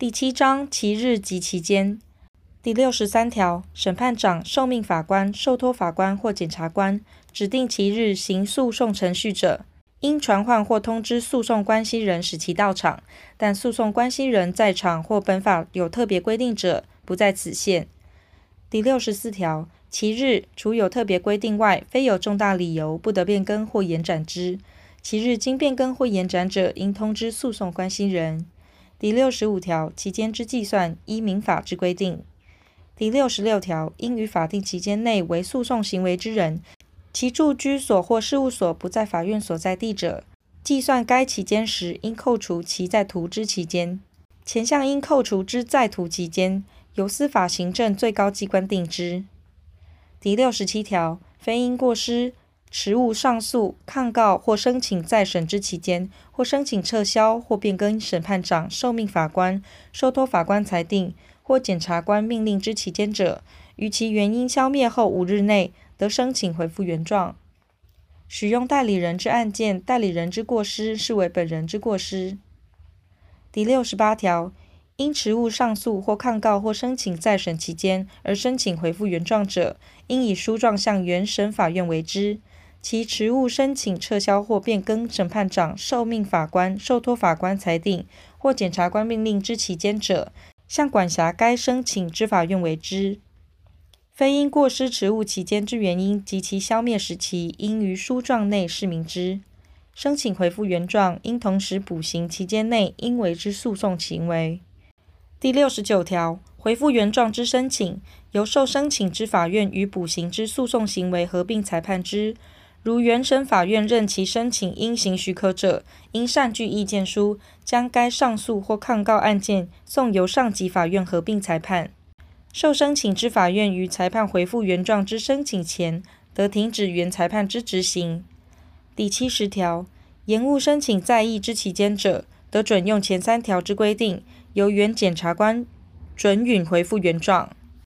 第七章其日及期间。第六十三条，审判长、受命法官、受托法官或检察官指定其日行诉讼程序者，应传唤或通知诉讼关系人使其到场，但诉讼关系人在场或本法有特别规定者，不在此限。第六十四条，其日除有特别规定外，非有重大理由不得变更或延展之。其日经变更或延展者，应通知诉讼关系人。第六十五条，期间之计算，依民法之规定。第六十六条，应于法定期间内为诉讼行为之人，其住居所或事务所不在法院所在地者，计算该期间时，应扣除其在途之期间。前项应扣除之在途期间，由司法行政最高机关定之。第六十七条，非因过失。迟误上诉、抗告或申请再审之期间，或申请撤销或变更审判长、受命法官、受托法官裁定或检察官命令之期间者，于其原因消灭后五日内，得申请回复原状。使用代理人之案件，代理人之过失视为本人之过失。第六十八条，因迟误上诉或抗告或申请再审期间而申请回复原状者，应以书状向原审法院为之。其职务申请撤销或变更审判长、受命法官、受托法官裁定或检察官命令之期间者，向管辖该申请之法院为之。非因过失职务期间之原因及其消灭时期，应于书状内示明之。申请回复原状，应同时补行期间内应为之诉讼行为。第六十九条，回复原状之申请，由受申请之法院与补行之诉讼行为合并裁判之。如原审法院认其申请应行许可者，应善具意见书，将该上诉或抗告案件送由上级法院合并裁判。受申请之法院于裁判回复原状之申请前，得停止原裁判之执行。第七十条，延误申请再议之期间者，得准用前三条之规定，由原检察官准允回复原状。